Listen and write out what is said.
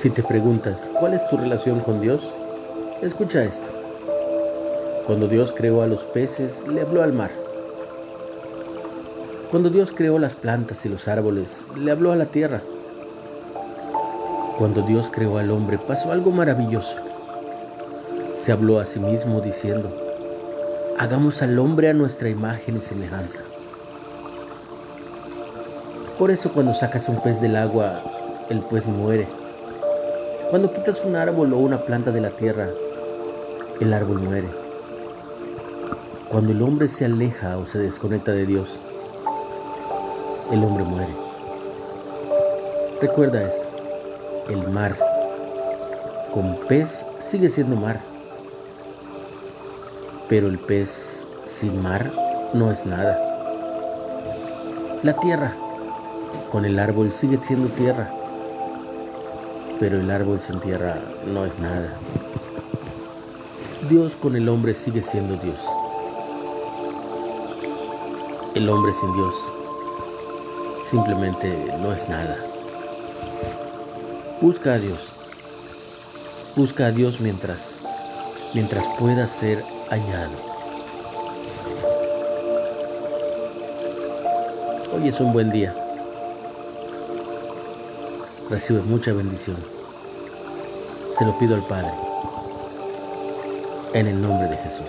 Si te preguntas, ¿cuál es tu relación con Dios? Escucha esto. Cuando Dios creó a los peces, le habló al mar. Cuando Dios creó las plantas y los árboles, le habló a la tierra. Cuando Dios creó al hombre, pasó algo maravilloso. Se habló a sí mismo diciendo, hagamos al hombre a nuestra imagen y semejanza. Por eso cuando sacas un pez del agua, el pez muere. Cuando quitas un árbol o una planta de la tierra, el árbol muere. Cuando el hombre se aleja o se desconecta de Dios, el hombre muere. Recuerda esto, el mar con pez sigue siendo mar, pero el pez sin mar no es nada. La tierra con el árbol sigue siendo tierra, pero el árbol sin tierra no es nada. Dios con el hombre sigue siendo Dios. El hombre sin Dios simplemente no es nada. Busca a Dios. Busca a Dios mientras mientras pueda ser hallado. Hoy es un buen día. Recibe mucha bendición. Se lo pido al Padre. En el nombre de Jesús.